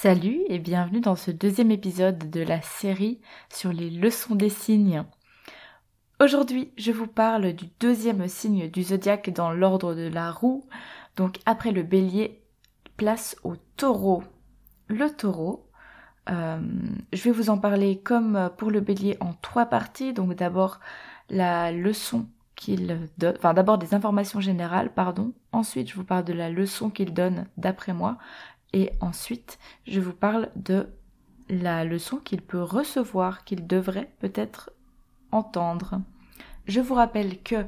Salut et bienvenue dans ce deuxième épisode de la série sur les leçons des signes. Aujourd'hui, je vous parle du deuxième signe du zodiaque dans l'ordre de la roue. Donc après le bélier, place au taureau. Le taureau, euh, je vais vous en parler comme pour le bélier en trois parties. Donc d'abord la leçon qu'il donne, enfin d'abord des informations générales, pardon. Ensuite, je vous parle de la leçon qu'il donne d'après moi. Et ensuite, je vous parle de la leçon qu'il peut recevoir, qu'il devrait peut-être entendre. Je vous rappelle que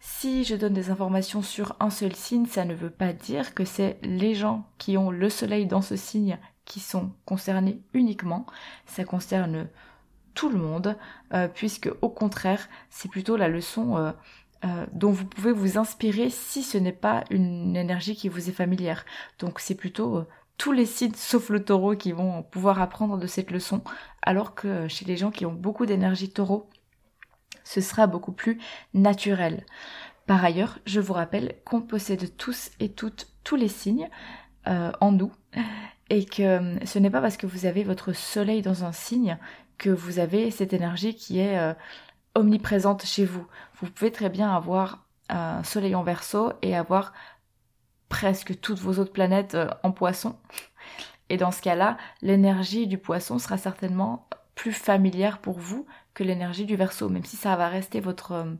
si je donne des informations sur un seul signe, ça ne veut pas dire que c'est les gens qui ont le soleil dans ce signe qui sont concernés uniquement. Ça concerne tout le monde, euh, puisque au contraire, c'est plutôt la leçon euh, euh, dont vous pouvez vous inspirer si ce n'est pas une énergie qui vous est familière. Donc c'est plutôt euh, tous les sites sauf le taureau qui vont pouvoir apprendre de cette leçon, alors que chez les gens qui ont beaucoup d'énergie taureau, ce sera beaucoup plus naturel. Par ailleurs, je vous rappelle qu'on possède tous et toutes tous les signes euh, en nous et que ce n'est pas parce que vous avez votre soleil dans un signe que vous avez cette énergie qui est omniprésente chez vous. Vous pouvez très bien avoir un soleil en verso et avoir presque toutes vos autres planètes euh, en poisson. Et dans ce cas-là, l'énergie du poisson sera certainement plus familière pour vous que l'énergie du verso, même si ça va rester votre, euh,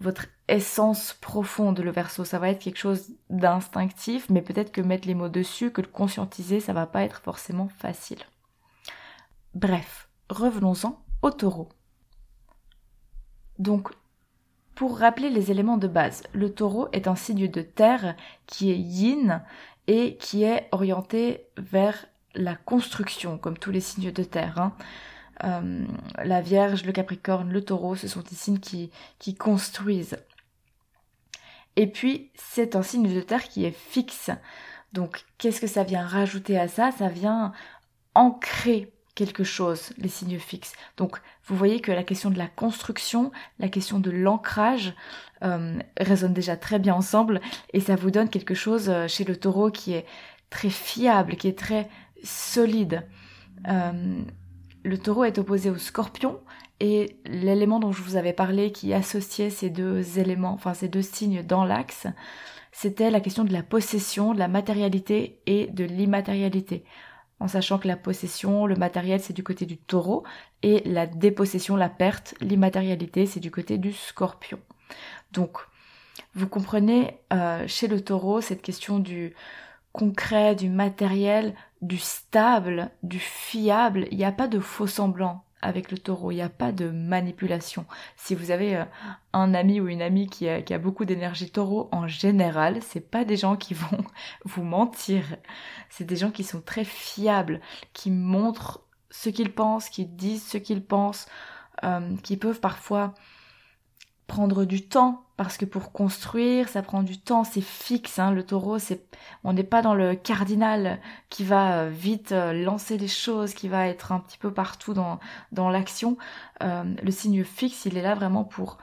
votre essence profonde, le verso. Ça va être quelque chose d'instinctif, mais peut-être que mettre les mots dessus, que le conscientiser, ça va pas être forcément facile. Bref, revenons-en au taureau. Donc, pour rappeler les éléments de base, le taureau est un signe de terre qui est yin et qui est orienté vers la construction, comme tous les signes de terre. Hein. Euh, la Vierge, le Capricorne, le Taureau, ce sont des signes qui, qui construisent. Et puis, c'est un signe de terre qui est fixe. Donc, qu'est-ce que ça vient rajouter à ça? Ça vient ancrer quelque chose, les signes fixes. Donc vous voyez que la question de la construction, la question de l'ancrage euh, résonnent déjà très bien ensemble et ça vous donne quelque chose euh, chez le taureau qui est très fiable, qui est très solide. Euh, le taureau est opposé au scorpion et l'élément dont je vous avais parlé qui associait ces deux éléments, enfin ces deux signes dans l'axe, c'était la question de la possession, de la matérialité et de l'immatérialité en sachant que la possession, le matériel, c'est du côté du taureau, et la dépossession, la perte, l'immatérialité, c'est du côté du scorpion. Donc, vous comprenez, euh, chez le taureau, cette question du concret, du matériel, du stable, du fiable, il n'y a pas de faux semblant avec le taureau, il n'y a pas de manipulation. Si vous avez euh, un ami ou une amie qui a, beaucoup d'énergie taureau, en général, c'est pas des gens qui vont vous mentir. C'est des gens qui sont très fiables, qui montrent ce qu'ils pensent, qui disent ce qu'ils pensent, euh, qui peuvent parfois prendre du temps parce que pour construire ça prend du temps c'est fixe hein, le taureau c'est on n'est pas dans le cardinal qui va euh, vite euh, lancer les choses qui va être un petit peu partout dans dans l'action. Euh, le signe fixe il est là vraiment pour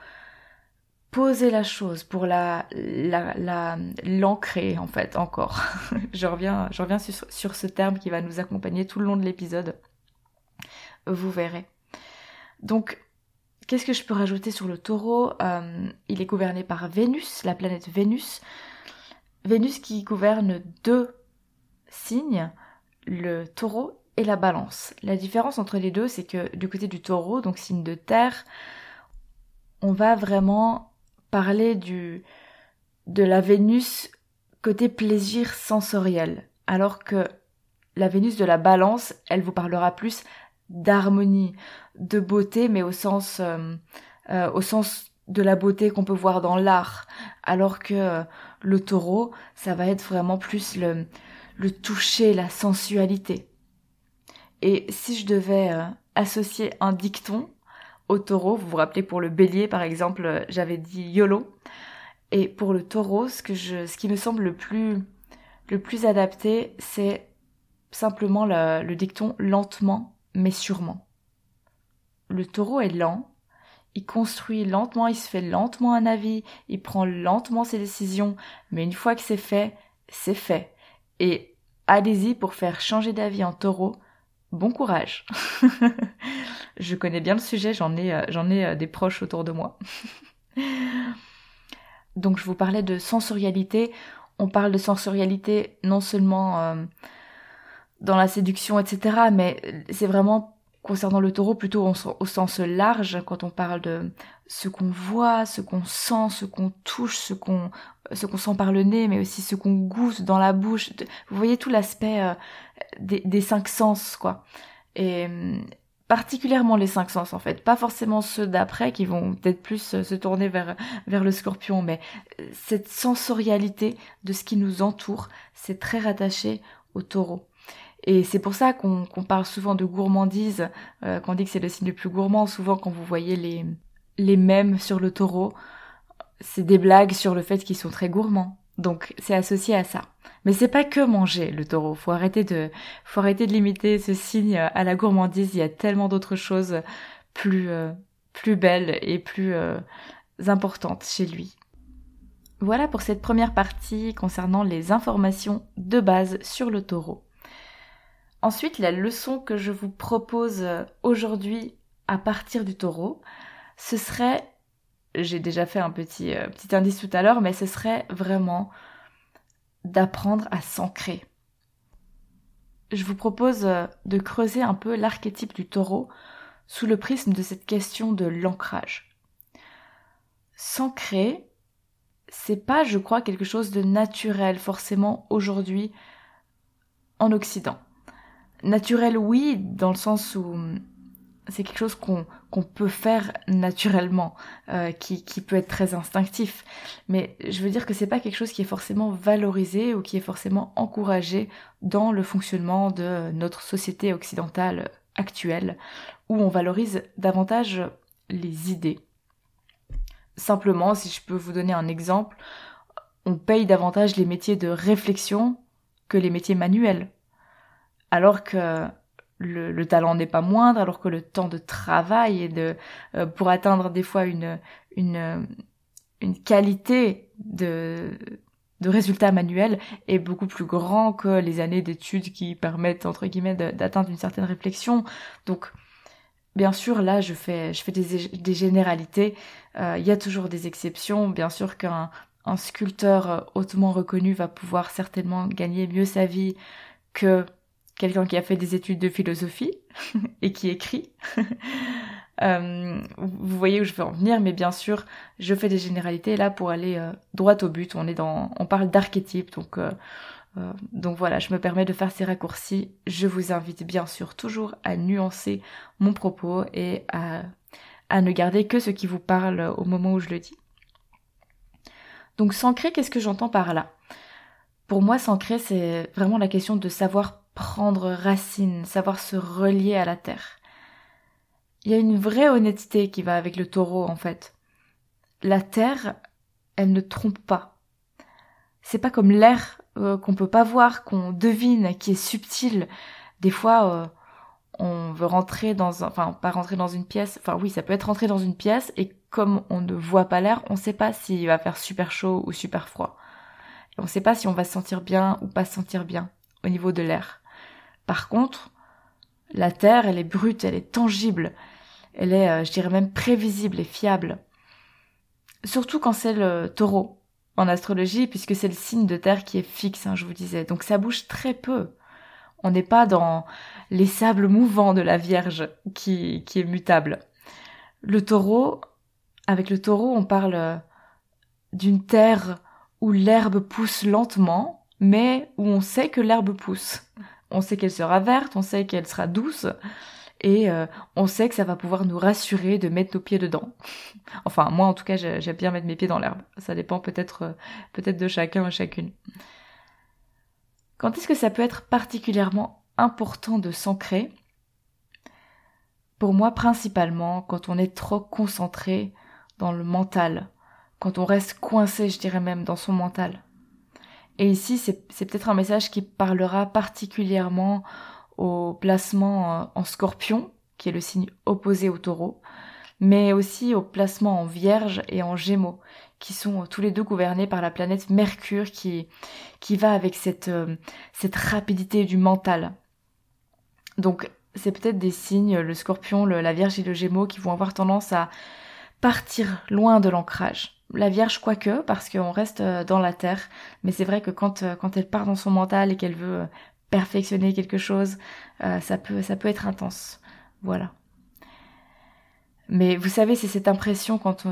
poser la chose pour la la l'ancrer en fait encore. Je reviens je reviens sur, sur ce terme qui va nous accompagner tout le long de l'épisode. Vous verrez. Donc Qu'est-ce que je peux rajouter sur le taureau? Euh, Il est gouverné par Vénus, la planète Vénus. Vénus qui gouverne deux signes, le taureau et la balance. La différence entre les deux, c'est que du côté du taureau, donc signe de terre, on va vraiment parler du, de la Vénus côté plaisir sensoriel. Alors que la Vénus de la balance, elle vous parlera plus d'harmonie, de beauté, mais au sens, euh, euh, au sens de la beauté qu'on peut voir dans l'art, alors que euh, le taureau, ça va être vraiment plus le, le toucher, la sensualité. Et si je devais euh, associer un dicton au taureau, vous vous rappelez pour le bélier par exemple, j'avais dit YOLO, et pour le taureau, ce, que je, ce qui me semble le plus, le plus adapté, c'est simplement le dicton lentement mais sûrement. Le taureau est lent, il construit lentement, il se fait lentement un avis, il prend lentement ses décisions, mais une fois que c'est fait, c'est fait. Et allez-y pour faire changer d'avis en taureau. Bon courage. je connais bien le sujet, j'en ai, euh, euh, des proches autour de moi. Donc je vous parlais de sensorialité. On parle de sensorialité non seulement euh, dans la séduction, etc., mais c'est vraiment concernant le taureau plutôt au, sens large quand on parle de ce qu'on voit, ce qu'on sent, ce qu'on touche, ce qu'on ce qu'on sent par le nez, mais aussi ce qu'on goûte dans la bouche. Vous voyez tout l'aspect euh, des, cinq sens, quoi. Et hum, particulièrement les cinq sens en fait, pas forcément ceux d'après qui vont peut-être plus euh, se tourner vers vers le scorpion, mais euh, cette sensorialité de ce qui nous entoure, c'est très rattaché au taureau. Et c'est pour ça qu'on parle souvent de gourmandise, euh, qu'on dit que c'est le signe le plus gourmand. Souvent, quand vous voyez les, les mèmes sur le taureau, c'est des blagues sur le fait qu'ils sont très gourmands. Donc, c'est associé à ça. Mais c'est pas que manger le taureau. Faut arrêter de, faut arrêter de limiter ce signe à la gourmandise. Il y a tellement d'autres choses plus, euh, plus belles et plus euh, importantes chez lui. Voilà pour cette première partie concernant les informations de base sur le taureau. Ensuite, la leçon que je vous propose euh, aujourd'hui à partir du taureau, ce serait, j'ai déjà fait un petit, euh, petit indice tout à l'heure, mais ce serait vraiment d'apprendre à s'ancrer. Je vous propose euh, de creuser un peu l'archétype du taureau sous le prisme de cette question de l'ancrage. S'ancrer, c'est pas, je crois, quelque chose de naturel forcément aujourd'hui en Occident naturel, oui, dans le sens où c'est quelque chose qu'on peut faire naturellement, euh, qui, qui, peut être très instinctif. Mais je veux dire que c'est pas quelque chose qui est forcément valorisé ou qui est forcément encouragé dans le fonctionnement de notre société occidentale actuelle, où on valorise davantage les idées. Simplement, si je peux vous donner un exemple, on paye davantage les métiers de réflexion que les métiers manuels alors que le, talent n'est pas moindre, alors que le temps de travail euh, pour atteindre des fois une qualité de de résultats manuels est beaucoup plus grand que les années d'études qui permettent d'atteindre une certaine réflexion. Donc Bien sûr, là, je fais, des, généralités. Euh, il y a toujours des exceptions. Bien sûr qu'un un sculpteur hautement reconnu va pouvoir certainement gagner mieux sa vie que quelqu'un qui a fait des études de philosophie et qui écrit. Euh, vous voyez où je veux en venir, mais bien sûr, je fais des généralités là pour aller euh, droit au but. On est dans, on parle d'archétype, donc euh, donc voilà, je me permets de faire ces raccourcis. Je vous invite bien sûr toujours à nuancer mon propos et à, à ne garder que ce qui vous parle au moment où je le dis. Donc s'ancrer, qu'est-ce que j'entends par là? Pour moi, s'ancrer, c'est vraiment la question de savoir prendre racine, savoir se relier à la terre. Il y a une vraie honnêteté qui va avec le taureau en fait. La terre, elle ne trompe pas. C'est pas comme l'air euh, qu'on peut pas voir, qu'on devine, qui est subtil. Des fois, euh, on veut rentrer dans un, enfin pas rentrer dans une pièce, enfin oui, ça peut être rentrer dans une pièce et comme on ne voit pas l'air, on sait pas s'il va faire super chaud ou super froid. Et on sait pas si on va se sentir bien ou pas se sentir bien au niveau de l'air. Par contre, la Terre, elle est brute, elle est tangible, elle est, euh, je dirais même, prévisible et fiable. Surtout quand c'est le taureau en astrologie, puisque c'est le signe de Terre qui est fixe, hein, je vous disais. Donc ça bouge très peu. On n'est pas dans les sables mouvants de la Vierge qui, est mutable. Le taureau, avec le taureau, on parle euh, d'une terre où l'herbe pousse lentement, mais où on sait que l'herbe pousse on sait qu'elle sera verte, on sait qu'elle sera douce, et euh, on sait que ça va pouvoir nous rassurer de mettre nos pieds dedans. enfin, moi en tout cas, j'aime bien mettre mes pieds dans l'herbe. Ça dépend peut-être euh, peut-être de chacun ou chacune. Quand est-ce que ça peut être particulièrement important de s'ancrer? Pour moi, principalement quand on est trop concentré dans le mental, quand on reste coincé, je dirais même, dans son mental. Et ici, c'est peut-être un message qui parlera particulièrement au placement euh, en scorpion, qui est le signe opposé au taureau, mais aussi au placement en vierge et en gémeaux, qui sont tous les deux gouvernés par la planète Mercure qui, qui va avec cette, euh, cette rapidité du mental. Donc c'est peut-être des signes, le scorpion, la vierge et le gémeaux, qui vont avoir tendance à partir loin de l'ancrage la Vierge quoique, parce qu'on reste euh, dans la terre, mais c'est vrai que quand, euh, quand elle part dans son mental et qu'elle veut euh, perfectionner quelque chose, ça, peut, ça peut être intense. Voilà. Mais vous savez, c'est cette impression quand,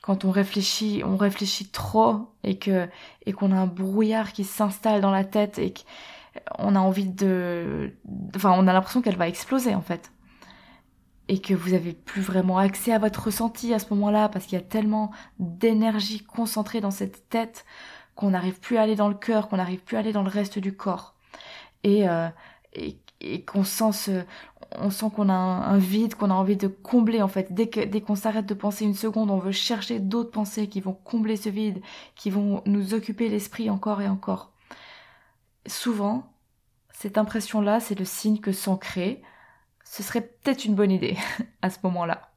quand on réfléchit, on réfléchit trop et que et qu'on a un brouillard qui s'installe dans la tête et qu'on a envie de, enfin, on a l'impression qu'elle va exploser en fait et que vous avez plus vraiment accès à votre ressenti à ce moment-là parce qu'il y a tellement d'énergie concentrée dans cette tête qu'on n'arrive plus à aller dans le cœur, qu'on n'arrive plus à aller dans le reste du corps. Et, euh, et, qu'on sent on sent qu'on a un, vide, qu'on a envie de combler en fait. Dès que, dès qu'on s'arrête de penser une seconde, on veut chercher d'autres pensées qui vont combler ce vide, qui vont nous occuper l'esprit encore et encore. Souvent, cette impression-là, c'est le signe que s'ancrer, ce serait peut-être une bonne idée à ce moment-là.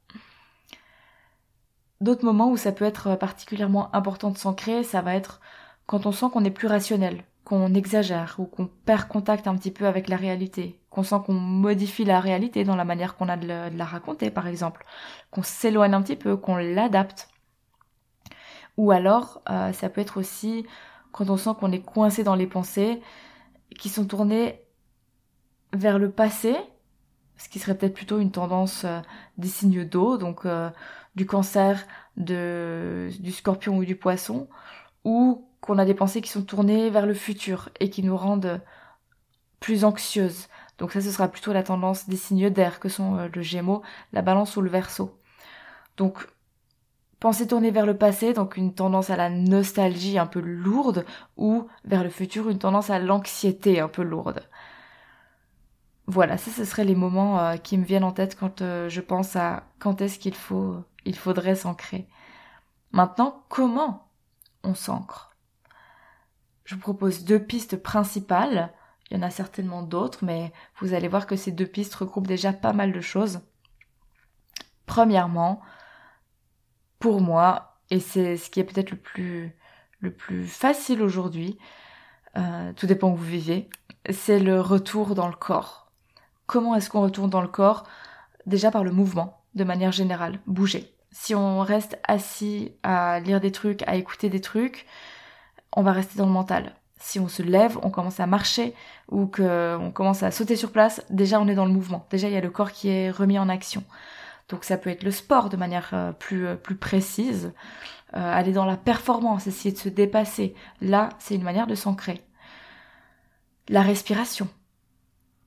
D'autres moments où ça peut être particulièrement important de s'ancrer, ça va être quand on sent qu'on est plus rationnel, qu'on exagère ou qu'on perd contact un petit peu avec la réalité, qu'on sent qu'on modifie la réalité dans la manière qu'on a de, la raconter par exemple, qu'on s'éloigne un petit peu, qu'on l'adapte. Ou alors euh, ça peut être aussi quand on sent qu'on est coincé dans les pensées qui sont tournées vers le passé ce qui serait peut-être plutôt une tendance euh, des signes d'eau, donc euh, du cancer, du scorpion ou du poisson, ou qu'on a des pensées qui sont tournées vers le futur et qui nous rendent plus anxieuses. Donc ça, ce sera plutôt la tendance des signes d'air que sont euh, le gémeau, la balance ou le verso. Donc, pensée tournée vers le passé, donc une tendance à la nostalgie un peu lourde, ou vers le futur, une tendance à l'anxiété un peu lourde. Voilà, ça ce serait les moments euh, qui me viennent en tête quand euh, je pense à quand est-ce qu'il faut il faudrait s'ancrer. Maintenant, comment on s'ancre? Je vous propose deux pistes principales. Il y en a certainement d'autres, mais vous allez voir que ces deux pistes regroupent déjà pas mal de choses. Premièrement, pour moi, et c'est ce qui est peut-être le plus le plus facile aujourd'hui, euh, tout dépend où vous vivez, c'est le retour dans le corps Comment est-ce qu'on retourne dans le corps Déjà par le mouvement, de manière générale, bouger. Si on reste assis à lire des trucs, à écouter des trucs, on va rester dans le mental. Si on se lève, on commence à marcher ou qu'on commence à sauter sur place, déjà on est dans le mouvement. Déjà il y a le corps qui est remis en action. Donc ça peut être le sport de manière euh, plus, euh, plus précise, euh, aller dans la performance, essayer de se dépasser. Là, c'est une manière de s'ancrer. La respiration.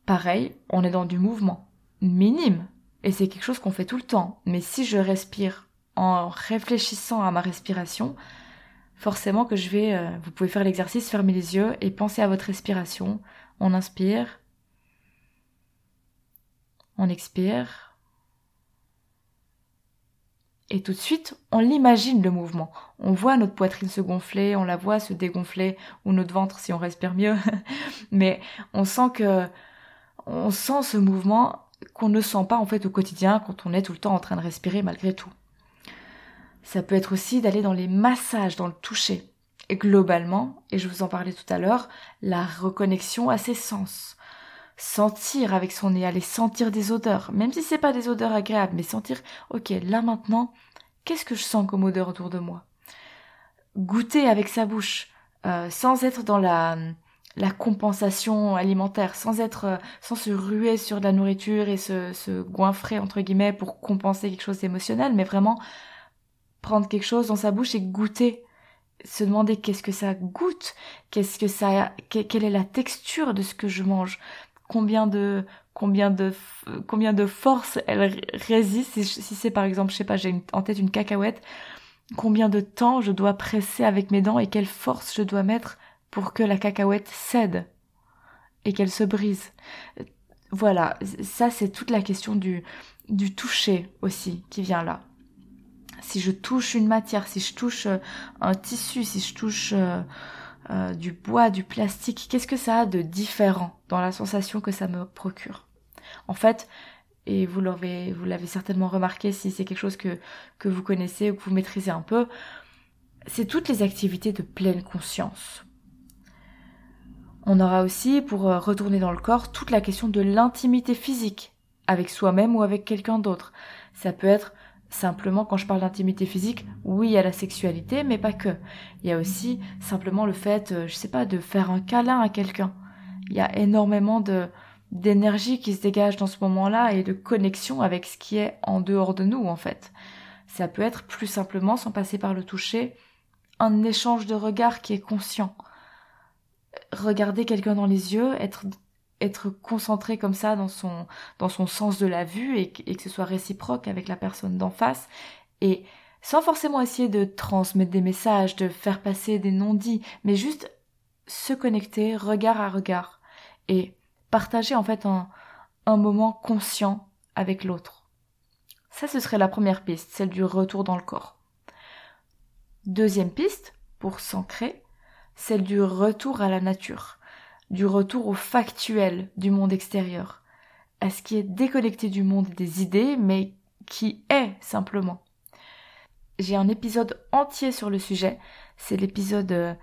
Pareil, on est dans du mouvement minime et c'est quelque chose qu'on fait tout le temps. Mais si je respire en réfléchissant à ma respiration, forcément que je vais, euh, vous pouvez faire l'exercice, fermer les yeux et penser à votre respiration. On inspire, on expire. Et tout de suite, on l'imagine le mouvement. On voit notre poitrine se gonfler, on la voit se dégonfler, ou notre ventre si on respire mieux. Mais on sent que on sent ce mouvement qu'on ne sent pas en fait au quotidien quand on est tout le temps en train de respirer malgré tout. Ça peut être aussi d'aller dans les massages, dans le toucher. Et globalement, et je vous en parlais tout à l'heure, la reconnexion à ses sens. Sentir avec son nez, aller sentir des odeurs, même si c'est pas des odeurs agréables, mais sentir, ok, là maintenant, qu'est-ce que je sens comme odeur autour de moi? Goûter avec sa bouche, euh, sans être dans la la compensation alimentaire, sans être, euh, sans se ruer sur de la nourriture et se, se goinfrer entre guillemets pour compenser quelque chose d'émotionnel, mais vraiment prendre quelque chose dans sa bouche et goûter, se demander qu'est-ce que ça goûte, qu'est-ce que ça, quelle est la texture de ce que je mange, combien de, combien de combien de force elle résiste. Si, c'est par exemple je sais pas j'ai en tête une cacahuète combien de temps je dois presser avec mes dents et quelle force je dois mettre pour que la cacahuète cède et qu'elle se brise. Voilà ça c'est toute la question du du toucher aussi qui vient là. Si je touche une matière si je touche euh, un tissu si je touche euh, euh, du bois, du plastique, qu'est-ce que ça a de différent dans la sensation que ça me procure? En fait, et vous l'avez, certainement remarqué si c'est quelque chose que vous connaissez ou que vous maîtrisez un peu, c'est toutes les activités de pleine conscience. On aura aussi, pour euh, retourner dans le corps, toute la question de l'intimité physique, avec soi-même ou avec quelqu'un d'autre. Ça peut être Simplement, quand je parle d'intimité physique, oui, a la sexualité, mais pas que. Il y a aussi simplement le fait, euh, je sais pas, de faire un câlin à quelqu'un. Il y a énormément d'énergie qui se dégage dans ce moment-là et de connexion avec ce qui est en dehors de nous, en fait. Ça peut être plus simplement, sans passer par le toucher, un échange de regards qui est conscient. Regarder quelqu'un dans les yeux, être être concentré comme ça dans son, dans son sens de la vue et, que ce soit réciproque avec la personne d'en face et sans forcément essayer de transmettre des messages, de faire passer des non-dits, mais juste se connecter regard à regard et partager en fait un, un moment conscient avec l'autre. Ça, ce serait la première piste, celle du retour dans le corps. Deuxième piste, pour s'ancrer, celle du retour à la nature du retour au factuel du monde extérieur, à ce qui est déconnecté du monde des idées, mais qui est simplement. J'ai un épisode entier sur le sujet, c'est l'épisode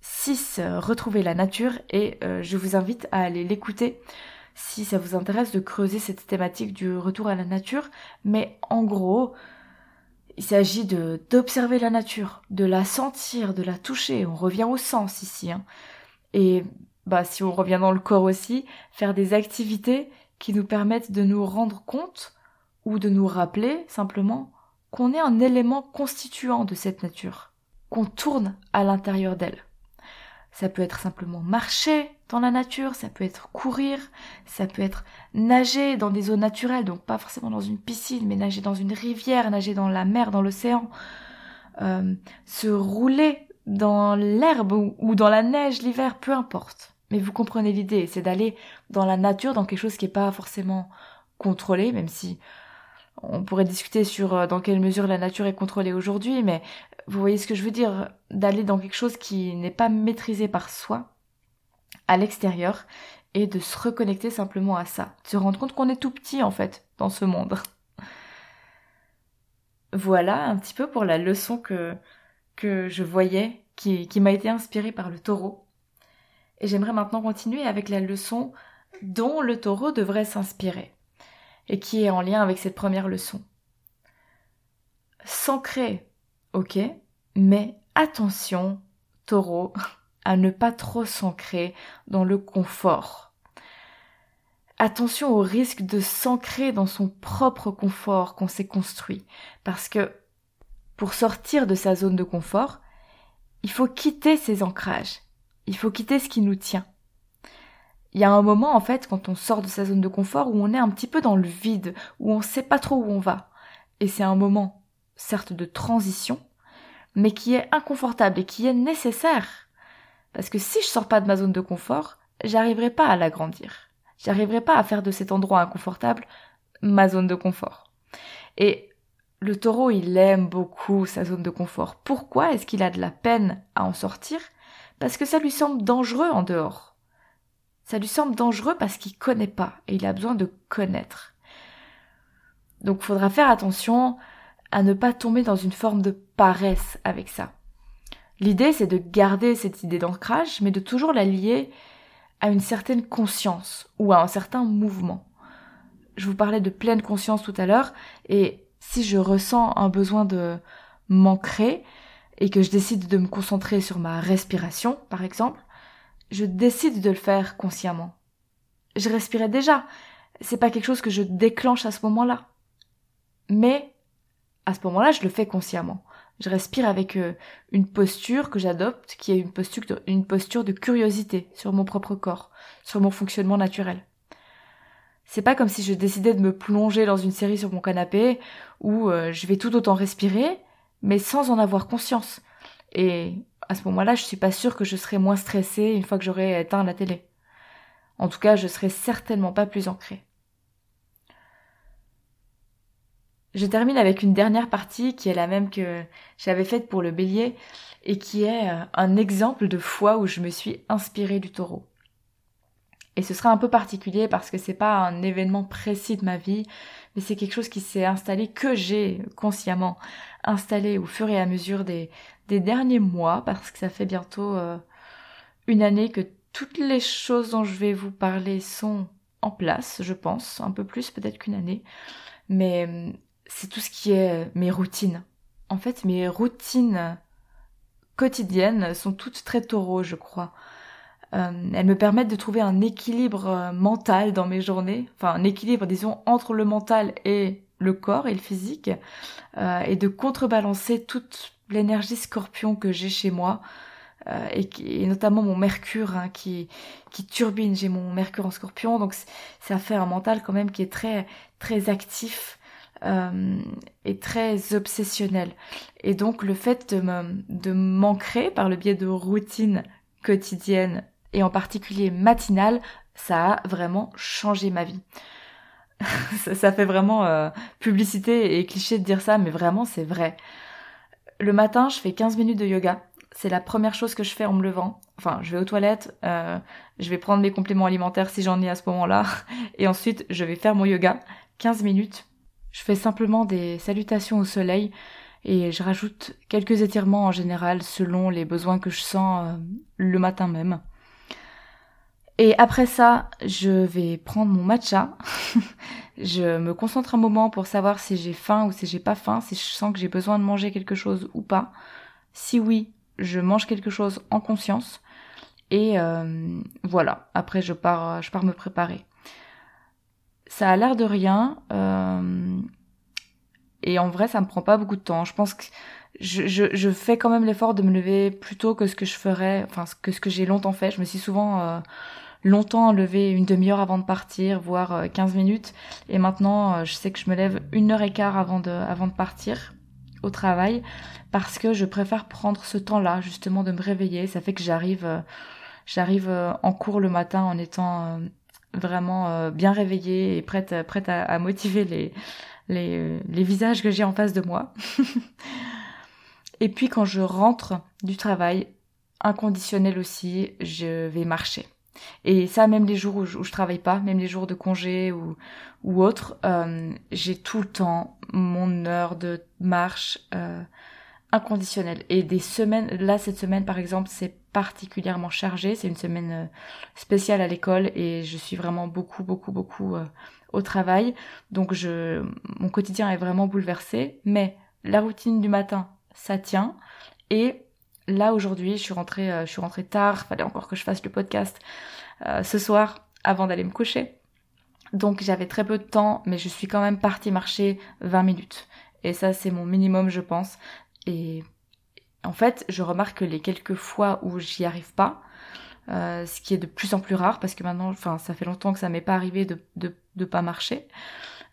6, euh, Retrouver la nature, et euh, je vous invite à aller l'écouter si ça vous intéresse de creuser cette thématique du retour à la nature, mais en gros, il s'agit de d'observer la nature, de la sentir, de la toucher, on revient au sens ici, hein. et bah, si on revient dans le corps aussi, faire des activités qui nous permettent de nous rendre compte ou de nous rappeler simplement qu'on est un élément constituant de cette nature, qu'on tourne à l'intérieur d'elle. Ça peut être simplement marcher dans la nature, ça peut être courir, ça peut être nager dans des eaux naturelles, donc pas forcément dans une piscine, mais nager dans une rivière, nager dans la mer, dans l'océan, euh, se rouler dans l'herbe ou dans la neige l'hiver, peu importe. Mais vous comprenez l'idée, c'est d'aller dans la nature, dans quelque chose qui n'est pas forcément contrôlé, même si on pourrait discuter sur euh, dans quelle mesure la nature est contrôlée aujourd'hui, mais vous voyez ce que je veux dire, d'aller dans quelque chose qui n'est pas maîtrisé par soi, à l'extérieur, et de se reconnecter simplement à ça, de se rendre compte qu'on est tout petit en fait dans ce monde. Voilà un petit peu pour la leçon que, que je voyais, qui, qui m'a été inspirée par le taureau. Et j'aimerais maintenant continuer avec la leçon dont le taureau devrait s'inspirer, et qui est en lien avec cette première leçon. S'ancrer, ok, mais attention, taureau, à ne pas trop s'ancrer dans le confort. Attention au risque de s'ancrer dans son propre confort qu'on s'est construit, parce que pour sortir de sa zone de confort, il faut quitter ses ancrages, il faut quitter ce qui nous tient. Il y a un moment, en fait, quand on sort de sa zone de confort, où on est un petit peu dans le vide, où on ne sait pas trop où on va. Et c'est un moment, certes, de transition, mais qui est inconfortable et qui est nécessaire. Parce que si je sors pas de ma zone de confort, j'arriverai pas à l'agrandir. J'arriverai pas à faire de cet endroit inconfortable ma zone de confort. Et le taureau, il aime beaucoup sa zone de confort. Pourquoi est-ce qu'il a de la peine à en sortir? Parce que ça lui semble dangereux en dehors. Ça lui semble dangereux parce qu'il connaît pas et il a besoin de connaître. Donc faudra faire attention à ne pas tomber dans une forme de paresse avec ça. L'idée c'est de garder cette idée d'ancrage mais de toujours la lier à une certaine conscience ou à un certain mouvement. Je vous parlais de pleine conscience tout à l'heure et si je ressens un besoin de m'ancrer, et que je décide de me concentrer sur ma respiration, par exemple, je décide de le faire consciemment. Je respirais déjà. C'est pas quelque chose que je déclenche à ce moment-là. Mais, à ce moment-là, je le fais consciemment. Je respire avec euh, une posture que j'adopte, qui est une posture, de curiosité sur mon propre corps, sur mon fonctionnement naturel. C'est pas comme si je décidais de me plonger dans une série sur mon canapé où euh, je vais tout autant respirer, mais sans en avoir conscience. Et à ce moment-là, je suis pas sûre que je serai moins stressée une fois que j'aurai éteint la télé. En tout cas, je serai certainement pas plus ancrée. Je termine avec une dernière partie qui est la même que j'avais faite pour le bélier et qui est euh, un exemple de fois où je me suis inspirée du taureau. Et ce sera un peu particulier parce que c'est pas un événement précis de ma vie, mais c'est quelque chose qui s'est installé, que j'ai consciemment installé au fur et à mesure des, derniers mois, parce que ça fait bientôt euh, une année que toutes les choses dont je vais vous parler sont en place, je pense, un peu plus peut-être qu'une année, mais euh, c'est tout ce qui est mes routines. En fait, mes routines quotidiennes sont toutes très taureaux, je crois. Euh, elles me permettent de trouver un équilibre euh, mental dans mes journées, enfin un équilibre, disons, entre le mental et le corps et le physique, euh, et de contrebalancer toute l'énergie scorpion que j'ai chez moi, et, et, notamment mon mercure hein, qui, qui turbine. J'ai mon mercure en scorpion, donc ça fait un mental quand même qui est très, très actif. Euh, et très obsessionnel. Et donc le fait de me de m'ancrer par le biais de routines quotidiennes et en particulier matinale, ça a vraiment changé ma vie. ça, fait vraiment euh, publicité et cliché de dire ça, mais vraiment c'est vrai. Le matin, je fais 15 minutes de yoga. C'est la première chose que je fais en me levant. Enfin, je vais aux toilettes, euh, je vais prendre mes compléments alimentaires si j'en ai à ce moment-là, et ensuite je vais faire mon yoga. 15 minutes. Je fais simplement des salutations au soleil et je rajoute quelques étirements en général selon les besoins que je sens euh, le matin même. Et après ça, je vais prendre mon matcha. je me concentre un moment pour savoir si j'ai faim ou si j'ai pas faim, si je sens que j'ai besoin de manger quelque chose ou pas. Si oui, je mange quelque chose en conscience. Et euh, voilà. Après, je pars, je pars me préparer. Ça a l'air de rien. Euh, et en vrai, ça me prend pas beaucoup de temps. Je pense que je, fais quand même l'effort de me lever plus tôt que ce que je ferais, enfin que ce que j'ai longtemps fait. Je me suis souvent euh, longtemps levé une demi-heure avant de partir, voire 15 euh, minutes. Et maintenant, euh, je sais que je me lève une heure et quart avant de, avant de partir au travail parce que je préfère prendre ce temps-là justement de me réveiller. Ça fait que j'arrive, j'arrive en cours le matin en étant vraiment bien réveillée et prête, prête à, à motiver les les, les visages que j'ai en face de moi. et puis quand je rentre du travail, inconditionnel aussi, je vais marcher. Et ça, même les jours où je, où je travaille pas, même les jours de congé ou, ou autre, euh, j'ai tout le temps mon heure de marche euh, inconditionnelle. Et des semaines, là cette semaine par exemple, c'est particulièrement chargé. C'est une semaine euh, spéciale à l'école et je suis vraiment beaucoup, beaucoup, beaucoup euh, au travail. Donc je, mon quotidien est vraiment bouleversé. Mais la routine du matin, ça tient. Et là aujourd'hui, je suis rentrée, euh, je suis rentrée tard. Fallait encore que je fasse le podcast ce soir avant d'aller me coucher. Donc j'avais très peu de temps, mais je suis quand même partie marcher 20 minutes. Et ça, c'est mon minimum, je pense. Et en fait, je remarque que les quelques fois où j'y arrive pas, euh, ce qui est de plus en plus rare parce que maintenant, enfin, ça fait longtemps que ça m'est pas arrivé de de, de pas marcher.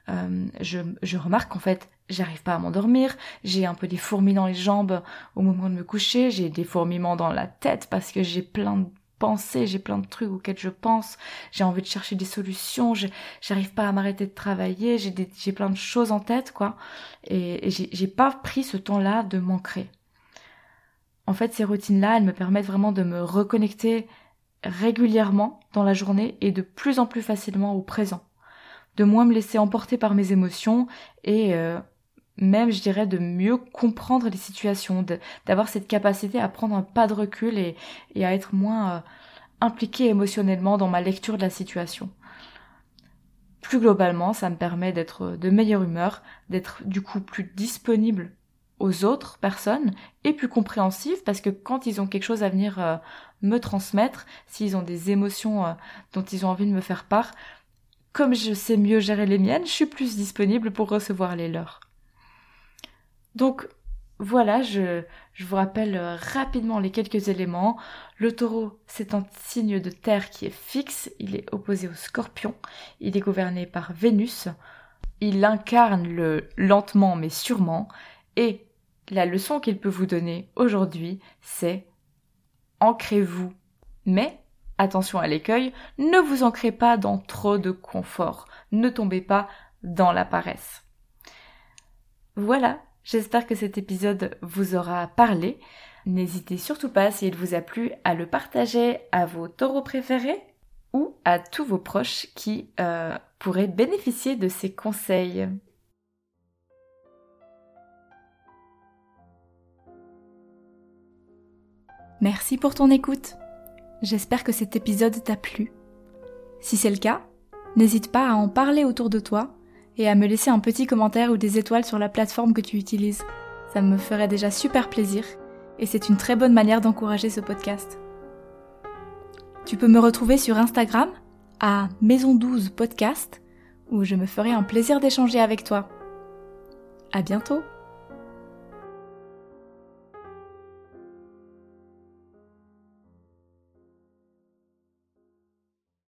Euh, je, je remarque qu'en fait, j'arrive pas à m'endormir. J'ai un peu des fourmis dans les jambes au moment de me coucher. J'ai des fourmillements dans la tête parce que j'ai plein de pensées, j'ai plein de trucs auxquels je pense. J'ai envie de chercher des solutions. J'arrive pas à m'arrêter de travailler. J'ai plein de choses en tête, quoi. Et, et j'ai pas pris ce temps-là de m'ancrer. En fait, ces routines-là, elles me permettent vraiment de me reconnecter régulièrement dans la journée et de plus en plus facilement au présent. De moins me laisser emporter par mes émotions et euh, même, je dirais, de mieux comprendre les situations, d'avoir cette capacité à prendre un pas de recul et, à être moins euh, impliqué émotionnellement dans ma lecture de la situation. Plus globalement, ça me permet d'être de meilleure humeur, d'être du coup plus disponible aux autres personnes et plus compréhensifs parce que quand ils ont quelque chose à venir euh, me transmettre, s'ils ont des émotions euh, dont ils ont envie de me faire part, comme je sais mieux gérer les miennes, je suis plus disponible pour recevoir les leurs. Donc voilà, je, je vous rappelle rapidement les quelques éléments. Le taureau, c'est un signe de terre qui est fixe, il est opposé au scorpion, il est gouverné par Vénus, il incarne le lentement mais sûrement, et la leçon qu'il peut vous donner aujourd'hui, c'est ancrez-vous. Mais attention à l'écueil, ne vous ancrez pas dans trop de confort, ne tombez pas dans la paresse. Voilà, J'espère que cet épisode vous aura parlé. N'hésitez surtout pas, s'il vous a plu, à le partager à vos taureaux préférés ou à tous vos proches qui euh, pourraient bénéficier de ces conseils. Merci pour ton écoute. J'espère que cet épisode t'a plu. Si c'est le cas, n'hésite pas à en parler autour de toi et à me laisser un petit commentaire ou des étoiles sur la plateforme que tu utilises. Ça me ferait déjà super plaisir et c'est une très bonne manière d'encourager ce podcast. Tu peux me retrouver sur Instagram à Maison 12 Podcast où je me ferai un plaisir d'échanger avec toi. À bientôt!